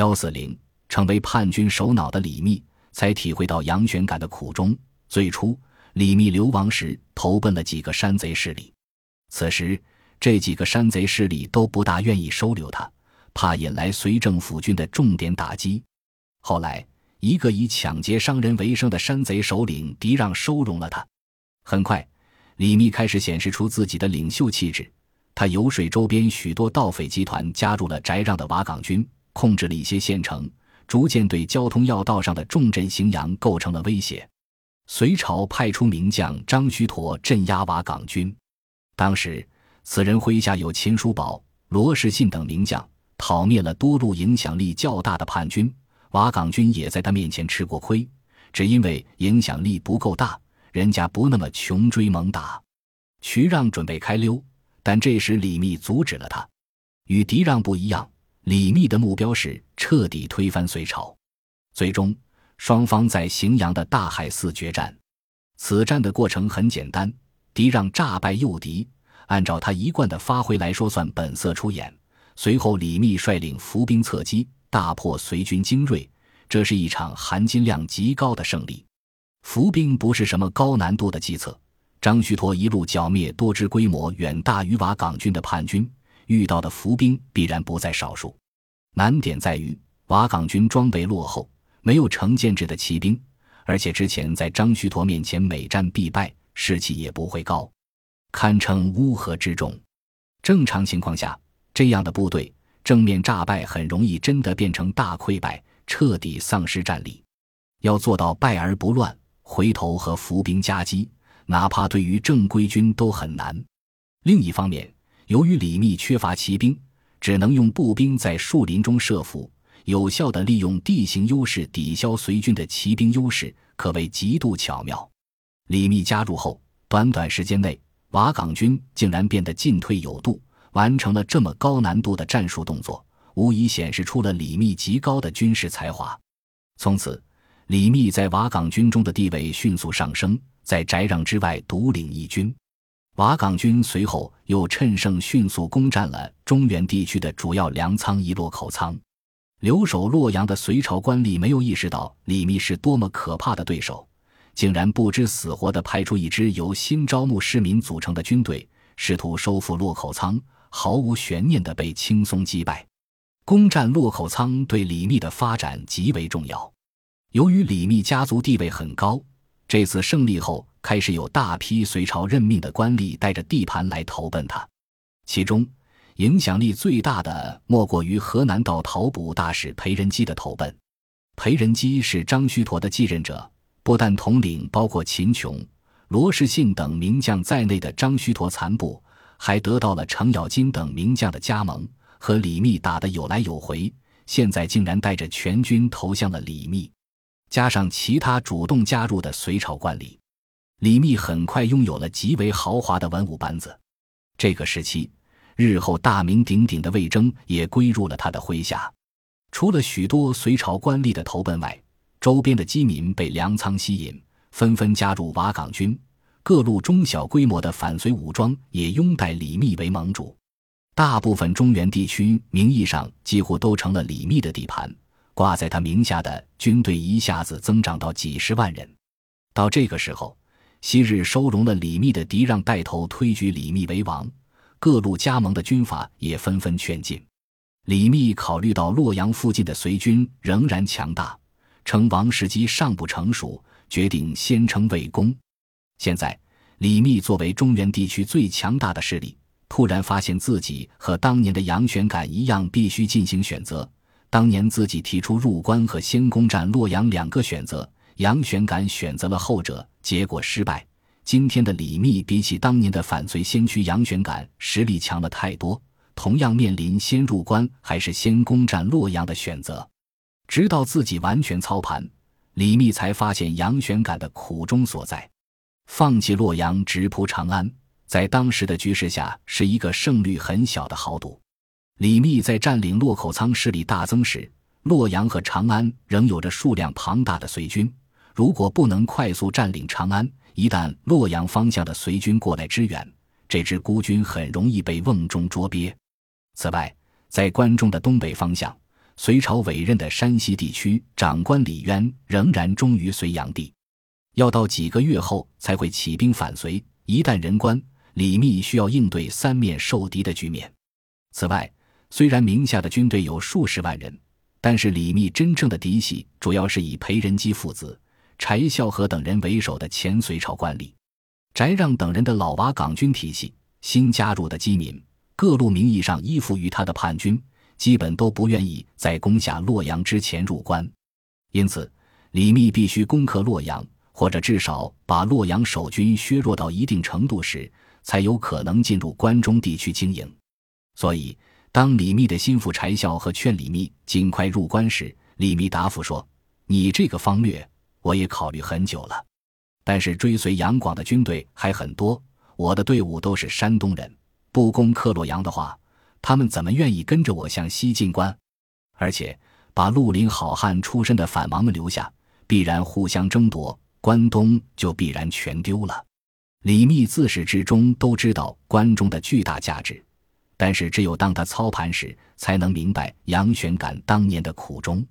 幺四零成为叛军首脑的李密，才体会到杨玄感的苦衷。最初，李密流亡时投奔了几个山贼势力，此时这几个山贼势力都不大愿意收留他，怕引来隋政府军的重点打击。后来，一个以抢劫商人为生的山贼首领狄让收容了他。很快，李密开始显示出自己的领袖气质。他游说周边许多盗匪集团加入了翟让的瓦岗军，控制了一些县城，逐渐对交通要道上的重镇荥阳构成了威胁。隋朝派出名将张须陀镇压瓦岗军，当时此人麾下有秦叔宝、罗士信等名将，讨灭了多路影响力较大的叛军。瓦岗军也在他面前吃过亏，只因为影响力不够大，人家不那么穷追猛打。徐让准备开溜。但这时李密阻止了他。与狄让不一样，李密的目标是彻底推翻隋朝。最终，双方在荥阳的大海寺决战。此战的过程很简单：敌让诈败诱敌，按照他一贯的发挥来说，算本色出演。随后，李密率领伏兵侧击，大破隋军精锐。这是一场含金量极高的胜利。伏兵不是什么高难度的计策。张须陀一路剿灭多支规模远大于瓦岗军的叛军，遇到的伏兵必然不在少数。难点在于瓦岗军装备落后，没有成建制的骑兵，而且之前在张须陀面前每战必败，士气也不会高，堪称乌合之众。正常情况下，这样的部队正面炸败很容易真的变成大溃败，彻底丧失战力。要做到败而不乱，回头和伏兵夹击。哪怕对于正规军都很难。另一方面，由于李密缺乏骑兵，只能用步兵在树林中设伏，有效地利用地形优势抵消隋军的骑兵优势，可谓极度巧妙。李密加入后，短短时间内，瓦岗军竟然变得进退有度，完成了这么高难度的战术动作，无疑显示出了李密极高的军事才华。从此，李密在瓦岗军中的地位迅速上升。在翟让之外独领一军，瓦岗军随后又趁胜迅速攻占了中原地区的主要粮仓一洛口仓。留守洛阳的隋朝官吏没有意识到李密是多么可怕的对手，竟然不知死活地派出一支由新招募市民组成的军队，试图收复洛口仓，毫无悬念地被轻松击败。攻占洛口仓对李密的发展极为重要，由于李密家族地位很高。这次胜利后，开始有大批隋朝任命的官吏带着地盘来投奔他，其中影响力最大的莫过于河南道讨捕大使裴仁基的投奔。裴仁基是张须陀的继任者，不但统领包括秦琼、罗士信等名将在内的张须陀残部，还得到了程咬金等名将的加盟，和李密打得有来有回。现在竟然带着全军投向了李密。加上其他主动加入的隋朝官吏，李密很快拥有了极为豪华的文武班子。这个时期，日后大名鼎鼎的魏征也归入了他的麾下。除了许多隋朝官吏的投奔外，周边的饥民被粮仓吸引，纷纷加入瓦岗军。各路中小规模的反隋武装也拥戴李密为盟主。大部分中原地区名义上几乎都成了李密的地盘。挂在他名下的军队一下子增长到几十万人。到这个时候，昔日收容了李密的狄让带头推举李密为王，各路加盟的军阀也纷纷劝进。李密考虑到洛阳附近的隋军仍然强大，称王时机尚不成熟，决定先称魏公。现在，李密作为中原地区最强大的势力，突然发现自己和当年的杨玄感一样，必须进行选择。当年自己提出入关和先攻占洛阳两个选择，杨玄感选择了后者，结果失败。今天的李密比起当年的反隋先驱杨玄感实力强了太多，同样面临先入关还是先攻占洛阳的选择。直到自己完全操盘，李密才发现杨玄感的苦衷所在。放弃洛阳，直扑长安，在当时的局势下，是一个胜率很小的豪赌。李密在占领洛口仓势力大增时，洛阳和长安仍有着数量庞大的隋军。如果不能快速占领长安，一旦洛阳方向的隋军过来支援，这支孤军很容易被瓮中捉鳖。此外，在关中的东北方向，隋朝委任的山西地区长官李渊仍然忠于隋炀帝，要到几个月后才会起兵反隋。一旦人关，李密需要应对三面受敌的局面。此外，虽然名下的军队有数十万人，但是李密真正的嫡系主要是以裴仁基父子、柴孝和等人为首的前隋朝官吏，翟让等人的老瓦岗军体系，新加入的饥民，各路名义上依附于他的叛军。基本都不愿意在攻下洛阳之前入关，因此李密必须攻克洛阳，或者至少把洛阳守军削弱到一定程度时，才有可能进入关中地区经营。所以，当李密的心腹柴孝和劝李密尽快入关时，李密答复说：“你这个方略，我也考虑很久了。但是追随杨广的军队还很多，我的队伍都是山东人，不攻克洛阳的话。”他们怎么愿意跟着我向西进关？而且把绿林好汉出身的反王们留下，必然互相争夺，关东就必然全丢了。李密自始至终都知道关中的巨大价值，但是只有当他操盘时，才能明白杨玄感当年的苦衷。